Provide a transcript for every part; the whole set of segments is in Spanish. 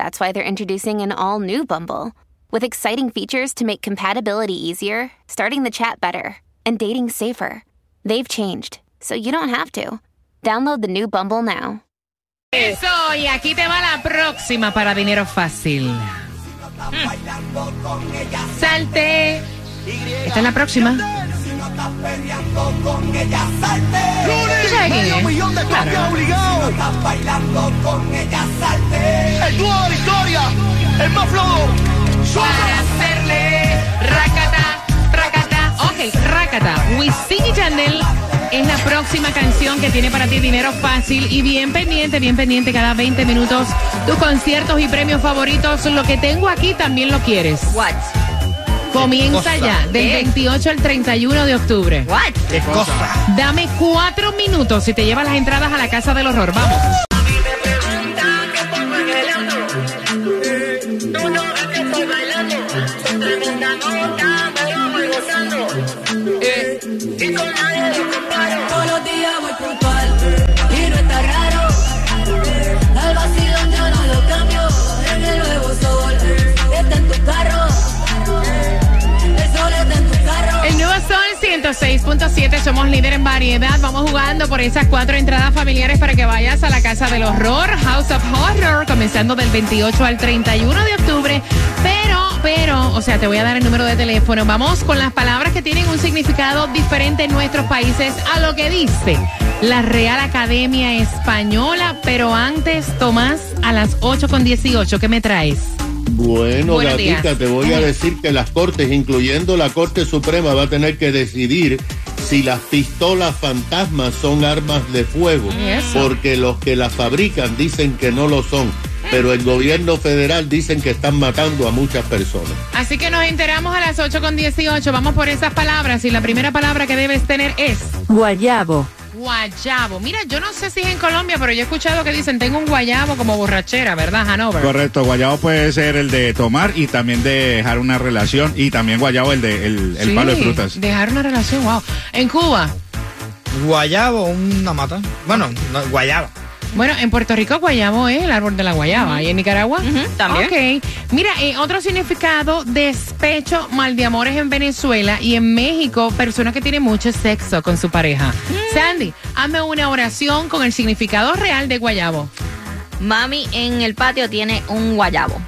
that's why they're introducing an all new Bumble with exciting features to make compatibility easier, starting the chat better, and dating safer. They've changed, so you don't have to. Download the new Bumble now. Eso, y aquí te va la próxima para dinero fácil. Hmm. Salte. Esta es la próxima. ¿Tú sabes quién es? millón de Claro. copias obligado. El dúo de la historia, el más flojo. Para hacerle racata, racata. Ok, racata. Wisin y Yandel es la próxima canción que tiene para ti dinero fácil y bien pendiente, bien pendiente cada 20 minutos. Tus conciertos y premios favoritos. Lo que tengo aquí también lo quieres. What? Comienza ya, del ¿Qué? 28 al 31 de octubre. What? Qué cosa. Dame cuatro minutos y te llevas las entradas a la Casa del Horror. Vamos. 106.7, somos líder en variedad. Vamos jugando por esas cuatro entradas familiares para que vayas a la Casa del Horror, House of Horror, comenzando del 28 al 31 de octubre. Pero, o sea, te voy a dar el número de teléfono. Vamos con las palabras que tienen un significado diferente en nuestros países a lo que dice la Real Academia Española. Pero antes, Tomás, a las 8 con 18, ¿qué me traes? Bueno, Buenos gatita, días. te voy a decir que las cortes, incluyendo la Corte Suprema, va a tener que decidir si las pistolas fantasmas son armas de fuego, porque los que las fabrican dicen que no lo son, pero el gobierno federal dicen que están matando a muchas personas. Así que nos enteramos a las 8 con 18. Vamos por esas palabras. Y la primera palabra que debes tener es Guayabo. guayabo. Mira, yo no sé si es en Colombia, pero yo he escuchado que dicen tengo un guayabo como borrachera, ¿verdad, Hanover? Correcto, guayabo puede ser el de tomar y también de dejar una relación y también guayabo el de el, el Sí, palo de frutas. Dejar una relación, wow. En Cuba. Guayabo, una mata. Bueno, no, guayaba. Bueno, en Puerto Rico guayabo es el árbol de la guayaba. ¿Y en Nicaragua? también. Ok. Mira, eh, otro significado, despecho, mal de amores en Venezuela y en México, personas que tienen mucho sexo con su pareja. Mm. Sandy, hazme una oración con el significado real de guayabo. Mami en el patio tiene un guayabo.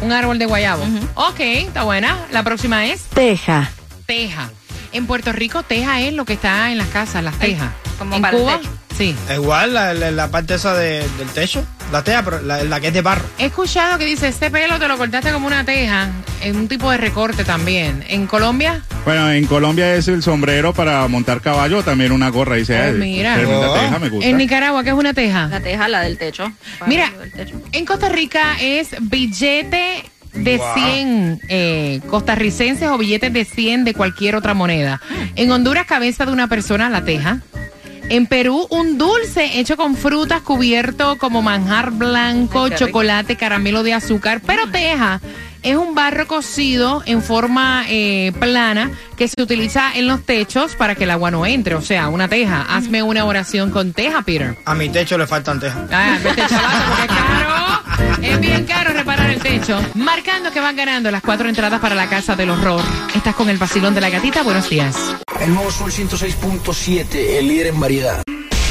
Un árbol de guayabo. Ok, está buena. La próxima es Teja. teja. En Puerto Rico, teja es lo que está en las casas, las tejas. como en para el Cuba, techo. Sí. Igual la, la- la parte esa de- del techo, la teja, pero la, la que es de barro. He escuchado que dice, este pelo te lo cortaste como una teja, en un tipo de recorte también. En Colombia, Bueno, en Colombia es el sombrero para montar caballo, también una gorra, dice. Oh, "Ay, mira. Oh. teja, me gusta. en Nicaragua, ¿qué es una teja? La teja, la del techo. Mira, Del techo. en Costa Rica es billete de 100 eh, costarricenses o billetes de 100 de cualquier otra moneda. En Honduras, cabeza de una persona, la teja. En Perú, un dulce hecho con frutas cubierto como manjar blanco, Ay, chocolate, caramelo de azúcar, pero teja es un barro cocido en forma eh, plana que se utiliza en los techos para que el agua no entre, o sea, una teja. Hazme una oración con teja, Peter. A mi techo le faltan tejas. Ah, vete chavato, porque es caro. Es bien caro reparar el techo. Marcando que van ganando las cuatro entradas para la casa del horror. Estás con el vacilón de la gatita. Buenos días. El nuevo Sol 106.7, el líder en variedad.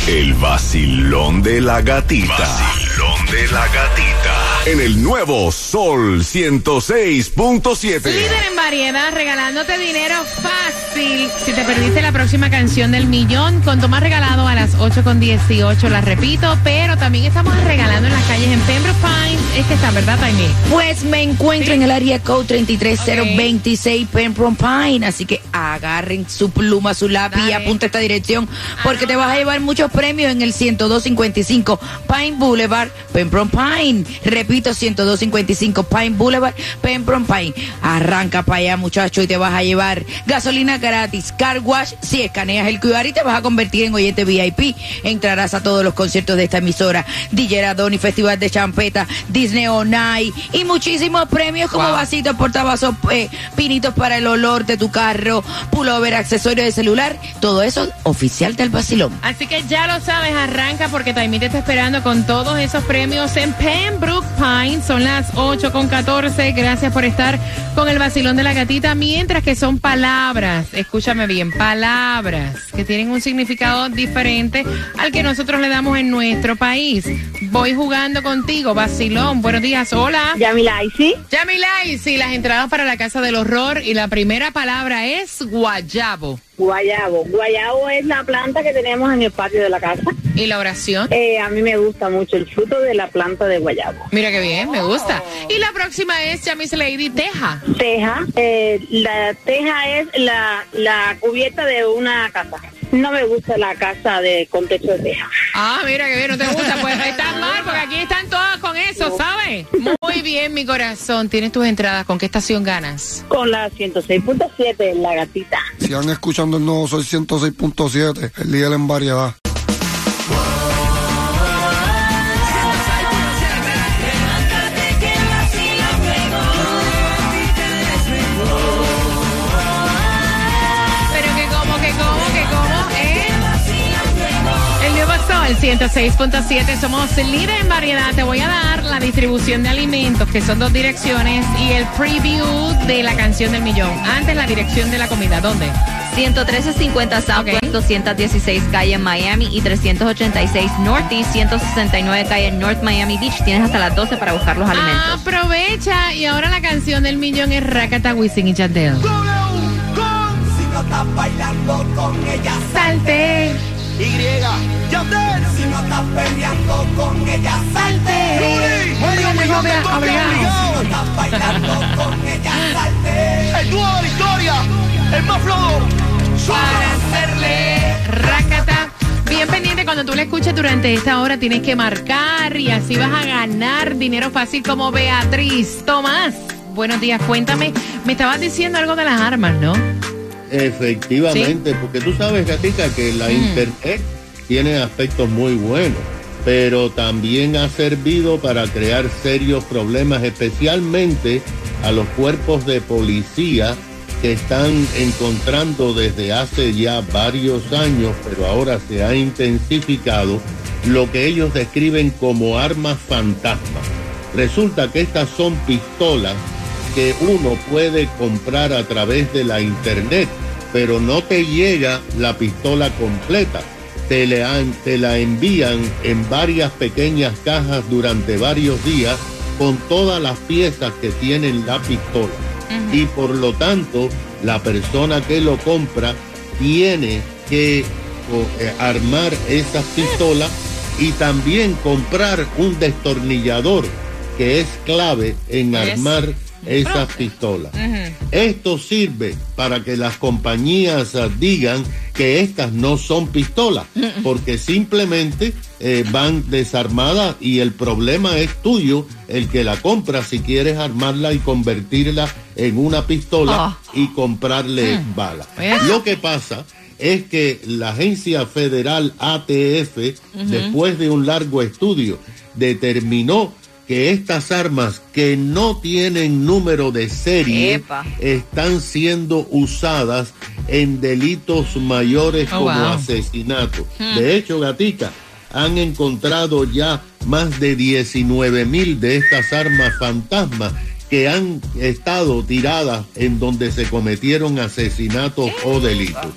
El vacilón de la gatita. Vacilón de la gatita. En el nuevo Sol 106.7. Líder en variedad, regalándote dinero fácil. Si te perdiste la próxima canción del millón, con Tomás regalado a las 8 con 18, la repito, pero también estamos regalando en las calles en Pembroke Pines. Es que está, ¿verdad, Taimí? Pues me encuentro en el área code 33026 Pembroke Pine, así que agarren su pluma, su lápiz y Dale. apunta esta dirección porque te vas a llevar muchos premios en el 10255 Pine Boulevard, Pembroke Pine. Repito, 10255 Pine Boulevard, Pembroke Pine. Arranca para allá, muchacho, y te vas a llevar gasolina gratis, car wash, si escaneas el QR y te vas a convertir en oyente VIP. Entrarás a todos los conciertos de esta emisora, DJ Radoni, Festival de Champeta, Disney On Ice y muchísimos premios como Wow. vasitos, portavasos, eh, pinitos para el olor de tu carro, pullover, accesorios de celular, todo eso oficial del vacilón. Así que ya lo sabes, arranca porque Taimí te está esperando con todos esos premios en Pembroke Pines. Son las 8 con 14. Gracias por estar con el vacilón de la gatita. Mientras que son palabras, escúchame bien, palabras que tienen un significado diferente al que nosotros le damos en nuestro país. Voy jugando contigo, vacilón. Buenos días, hola. Yamila, sí, las entradas para la Casa del Horror. Y la primera palabra es guayabo. Guayabo. Guayabo es la planta que tenemos en el patio de la casa. ¿Y la oración? Eh, a mí me gusta mucho el fruto de la planta de guayabo. Mira qué bien, me gusta. Y la próxima es Jamis Lady Teja. Teja. eh, la teja es la, la cubierta de una casa. No me gusta la casa de con techo de teja. Ah, mira que bien, no te gusta. Pues estás mal, porque aquí están todas con eso, ¿sabes? Muy bien, mi corazón. Tienes tus entradas. ¿Con qué estación ganas? Con la 106.7, la gatita. Sigan escuchando el nuevo Soy 106.7, el líder en variedad. Sol 106.7, somos líder en variedad. Te voy a dar la distribución de alimentos, que son dos direcciones, y el preview de la canción del millón. Antes la dirección de la comida, ¿dónde? 11350 Southwest, 216 calle Miami y 386 Northeast, 169 calle North Miami Beach. Tienes hasta las 12 para buscar los alimentos. Aprovecha. Y ahora la canción del millón es Rakata Wisin y Chandel. Si no estás bailando con ella, Salte. Y, Yandel. Si no estás peleando con ella, salte. Obligado, obligado, obligado. Si no estás bailando con ella, salte. El dúo de la historia, el más flojo. Para hacerle Rakata. Bien pendiente cuando tú la escuches durante esta hora tienes que marcar y así vas a ganar dinero fácil como Beatriz. Tomás, buenos días, cuéntame. Me estabas diciendo algo de las armas, ¿no? Efectivamente, porque tú sabes, Gatica, que la Mm. internet tiene aspectos muy buenos, pero también ha servido para crear serios problemas, especialmente a los cuerpos de policía que están encontrando desde hace ya varios años, pero ahora se ha intensificado, lo que ellos describen como armas fantasma. Resulta que estas son pistolas que uno puede comprar a través de la internet, pero no te llega la pistola completa. Te, le han- te la envían en varias pequeñas cajas durante varios días con todas las piezas que tienen la pistola. Y por lo tanto, la persona que lo compra tiene que o, eh, armar esas pistolas y también comprar un destornillador que es clave en armar esas pistolas. Esto sirve para que las compañías ah, digan que estas no son pistolas, porque simplemente eh, van desarmadas y el problema es tuyo, el que la compra si quieres armarla y convertirla en una pistola y comprarle balas. Pues. Lo que pasa es que la agencia federal ATF, después de un largo estudio, determinó que estas armas que no tienen número de serie Epa. están siendo usadas en delitos mayores Oh, como wow. asesinato. De hecho, Gatica, han encontrado ya más de 19 mil de estas armas fantasmas que han estado tiradas en donde se cometieron asesinatos o delitos.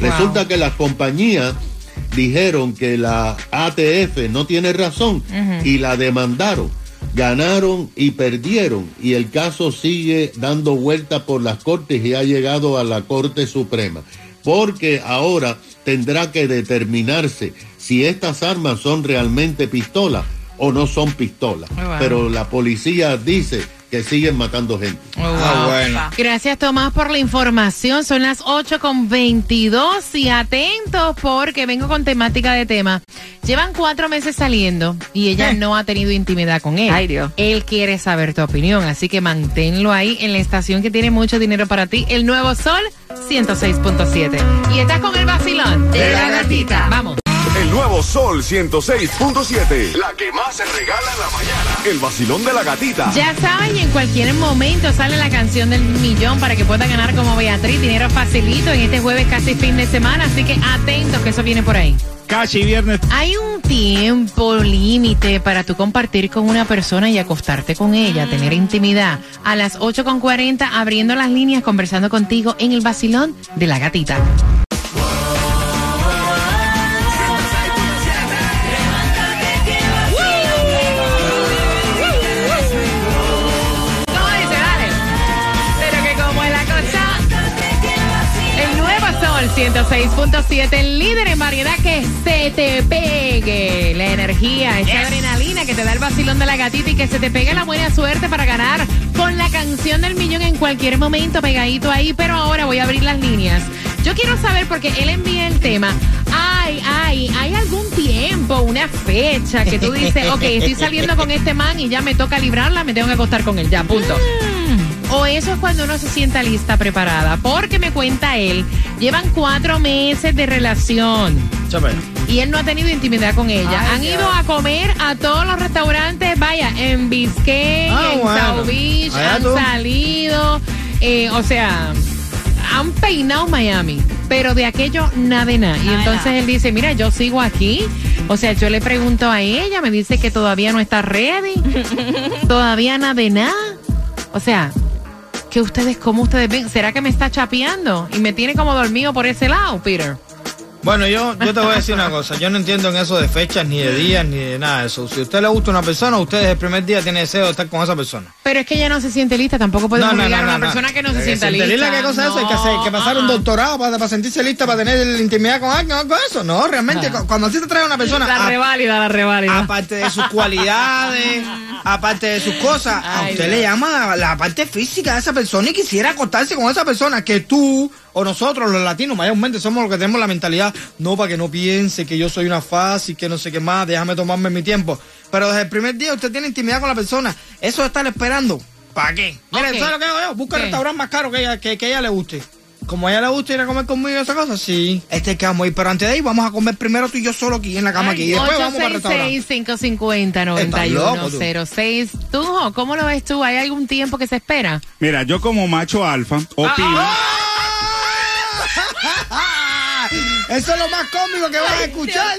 Resulta que las compañías dijeron que la ATF no tiene razón y la demandaron. Ganaron y perdieron y el caso sigue dando vuelta por las cortes y ha llegado a la Corte Suprema. Porque ahora tendrá que determinarse si estas armas son realmente pistolas o no son pistolas. Pero la policía dice que siguen matando gente. Ah, bueno. Gracias Tomás por la información. Son las 8 con 22 y atentos porque vengo con temática de tema. Llevan cuatro meses saliendo y ella no ha tenido intimidad con él. Ay, Dios. Él quiere saber tu opinión, así que manténlo ahí en la estación que tiene mucho dinero para ti, el Nuevo Sol 106.7. Y estás con el vacilón De la gatita. Vamos. El nuevo Sol 106.7. La que más se regala en la mañana. El vacilón de la gatita. Ya saben, y en cualquier momento sale la canción del millón para que pueda ganar como Beatriz. Dinero facilito en este jueves casi fin de semana, así que atentos que eso viene por ahí. Casi viernes. Hay un tiempo límite para tú compartir con una persona y acostarte con ella, tener intimidad. A las 8.40 abriendo las líneas, conversando contigo en el vacilón de la gatita. 106.7, el líder en variedad que se te pegue la energía, esa adrenalina que te da el vacilón de la gatita y que se te pegue la buena suerte para ganar con la canción del millón en cualquier momento pegadito ahí. Pero ahora voy a abrir las líneas. Yo quiero saber porque él envía el tema. Ay, ay, ¿hay algún tiempo, una fecha que tú dices, ok, estoy saliendo con este man y ya me toca librarla, me tengo que acostar con él, ya, punto? O eso es cuando uno se sienta lista, preparada. Porque me cuenta él, llevan cuatro meses de relación y él no ha tenido intimidad con ella. Ay, Han Dios. ido a comer a todos los restaurantes, vaya, en Biscayne, Ah, en bueno. South Beach, Allá han tú. salido, eh, o sea, han peinado Miami. Pero de aquello nada de nada. Y entonces él dice, mira, yo sigo aquí. O sea, yo le pregunto a ella, me dice que todavía no está ready. todavía nada de nada. O sea, que ustedes, ¿cómo ustedes ven? ¿Será que me está chapeando? Y me tiene como dormido por ese lado, Peter. Bueno, yo, yo te voy a decir una cosa. Yo no entiendo en eso de fechas, ni de días, ni de nada de eso. Si a usted le gusta una persona, usted desde el primer día tiene deseo de estar con esa persona. Pero es que ella no se siente lista, tampoco podemos obligar a una persona que no se sienta lista. ¿Entendí ¿Qué cosa es eso? Hay que, hacer, que pasar un No. doctorado para, para sentirse lista, para tener intimidad con alguien, algo de eso. No, realmente, Ah. cu- cuando así te trae una persona, La a- reválida, la reválida. aparte de sus cualidades, aparte de sus cosas, a Ay, usted Dios. le llama la, la parte física de esa persona y quisiera acostarse con esa persona que tú o nosotros los latinos mayormente somos los que tenemos la mentalidad, no para que no piense que yo soy una fácil, que no sé qué más, déjame tomarme mi tiempo. Pero desde el primer día usted tiene intimidad con la persona, eso de estar esperando, ¿para qué? Mire, Ok. ¿sabe lo que hago yo? Busca el restaurante más caro que ella, que, que ella le guste. Como a ella le gusta ir a comer conmigo y esa cosa, sí. Este es que vamos a ir, pero antes de ahí vamos a comer primero tú y yo solo aquí en la cama aquí. Y después vamos para el restaurante. 866-550-9106. Tú, Jo, ¿cómo lo ves tú? ¿Hay algún tiempo que se espera? Mira, yo como macho alfa opino. Eso es lo más cómico que vas a escuchar.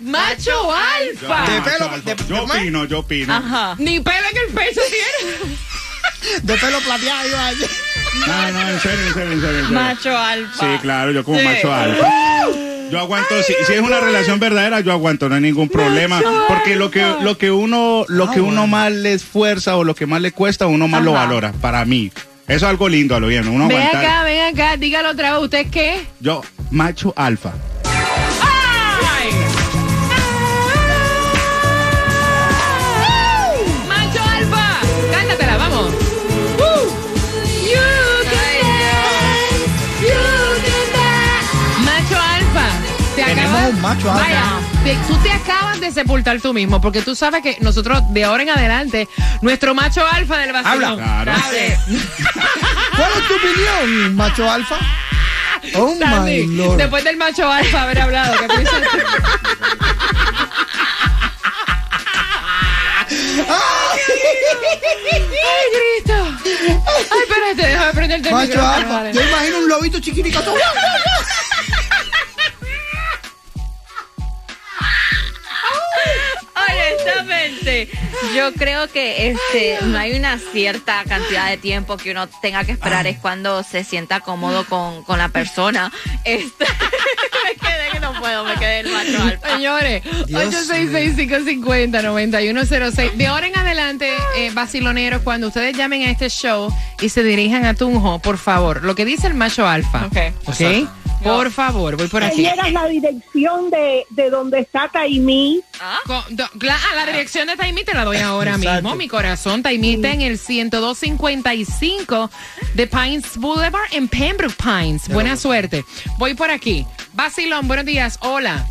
¡Macho alfa! De pelo, de- yo opino, yo opino. Ajá. Ni pelo en el pecho tiene. De pelo plateado iba a decir. No, no, en serio, en serio, en serio. Macho alfa. Sí, claro, yo como Sí. macho alfa. Yo aguanto, si, si es una relación verdadera, yo aguanto, no hay ningún problema. Porque lo que, lo que uno, lo que uno más le esfuerza o lo que más le cuesta, uno más lo valora, para mí. Eso es algo lindo a lo bien, uno Ven aguantar. acá, ven acá, dígalo otra vez. ¿Usted qué? Yo, macho alfa. ¡Ay! ¡Macho alfa! Cántatela, vamos. Uh. You can dance, you can dance. Macho alfa. Te Tenemos un macho alfa. Vaya, tú te acabas de sepultar tú mismo, porque tú sabes que nosotros de ahora en adelante, nuestro macho alfa del vacilón. Habla. Claro. ¿Cuál es tu opinión, macho alfa? Oh Sandy, my lord. después del macho alfa haber hablado, ¿qué piensas? ¡Ay, Cristo! ¡Ay, espérate, déjame prenderte el Macho alfa. vale. Yo imagino un lobito chiquitico. Honestamente, yo creo que este no hay una cierta cantidad de tiempo que uno tenga que esperar, es cuando se sienta cómodo con, con la persona. Este, me quedé que no puedo, me quedé el macho alfa. Señores, 866-550-9106. De ahora en adelante, eh, vaciloneros, cuando ustedes llamen a este show y se dirijan a Tunjo, por favor, lo que dice el macho alfa. Ok. ¿Ok? Por favor, voy por aquí. Dieras la dirección de, de donde está Taimí. Do- cla- ah, la dirección de Taimí te la doy ahora mismo. Mi corazón, Taimí está en el 10255 de Pines Boulevard en Pembroke Pines. Buena suerte. Voy por aquí. Basilón, buenos días. Hola.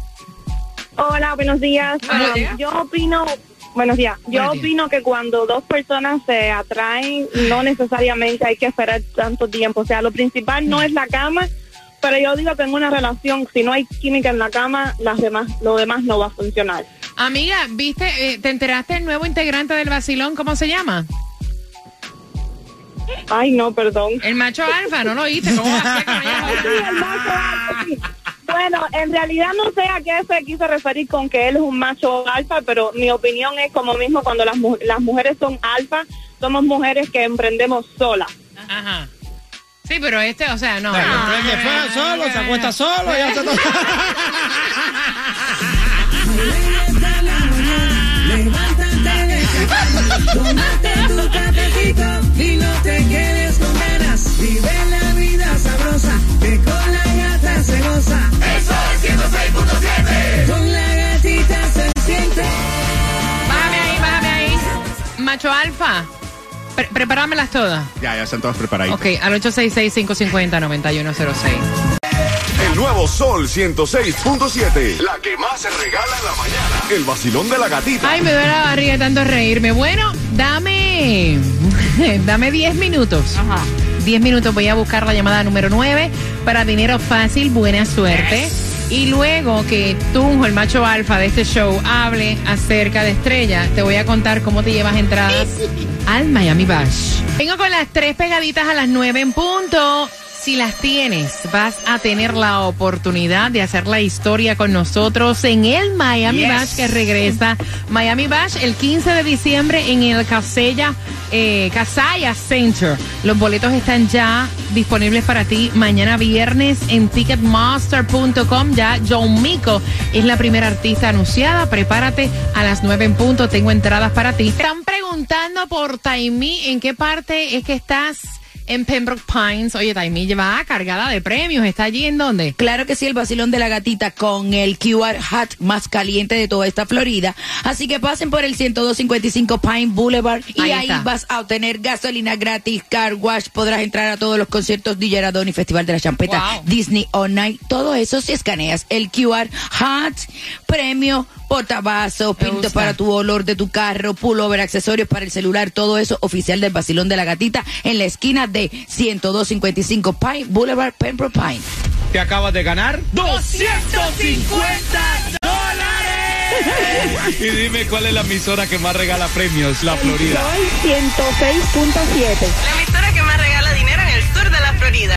Hola, buenos días. Buenos Um, días. Yo opino, buenos días. Yo Buenos días. opino que cuando dos personas se atraen, no necesariamente hay que esperar tanto tiempo. O sea, lo principal no es la cama, pero yo digo que en una relación, si no hay química en la cama, las demás, lo demás no va a funcionar. Amiga, ¿viste? eh, ¿Te enteraste el nuevo integrante del Basilón? ¿Cómo se llama? Ay, no, perdón. El macho alfa, ¿no lo oíste? ¿Cómo va a ser que no haya- Sí, el macho alfa, sí. Bueno, en realidad no sé a qué se quiso referir con que él es un macho alfa, pero mi opinión es como mismo cuando las, mu- las mujeres son alfa, somos mujeres que emprendemos solas. Ajá. Sí, pero este, o sea, no. No. creen que fue solo, se acuesta solo, ya está todo. Tómate tu cafecito y no te quedes con ganas. Vive la vida sabrosa, que con la gata se goza. Eso es 106.7. Con la gatita se siente. Bájame ahí, bájame ahí. Macho alfa. Pre- prepáramelas todas. Ya, ya están todas preparaditas. Ok, al 866-550-9106. El nuevo Sol 106.7. La que más se regala en la mañana. El vacilón de la gatita. Ay, me duele la barriga de tanto reírme. Bueno, dame. dame 10 minutos. Ajá. 10 minutos voy a buscar la llamada número 9 para dinero fácil, buena suerte. Y luego que tú, el macho alfa de este show, hable acerca de Estrella, te voy a contar cómo te llevas entradas al Miami Bash. Vengo con las tres pegaditas a las 9 en punto. Si las tienes, vas a tener la oportunidad de hacer la historia con nosotros en el Miami Bash que regresa. Miami Bash el 15 de diciembre en el Casella, eh, Casaya Center. Los boletos están ya disponibles para ti mañana viernes en ticketmaster.com. Ya John Mico es la primera artista anunciada. Prepárate a las 9 en punto. Tengo entradas para ti. Están preguntando por Taimí. ¿En qué parte es que estás? En Pembroke Pines. Oye, Taimí va cargada de premios. ¿Está allí en dónde? Claro que sí, el vacilón de la gatita con el QR hat más caliente de toda esta Florida. Así que pasen por el 10255 Pine Boulevard y Ahí vas a obtener gasolina gratis, car wash, podrás entrar a todos los conciertos DJ Radón y Festival de la Champeta, Wow. Disney On Night, todo eso si escaneas el QR hat, premio, portavasos, pinto para tu olor de tu carro, pullover, accesorios para el celular, todo eso oficial del vacilón de la gatita en la esquina de 10255 Pine Boulevard, Pembroke Pine. Te acabas de ganar 250 dólares. Y dime cuál es la emisora que más regala premios, la Florida. Soy 106.7. La emisora que más regala dinero en el sur de la Florida.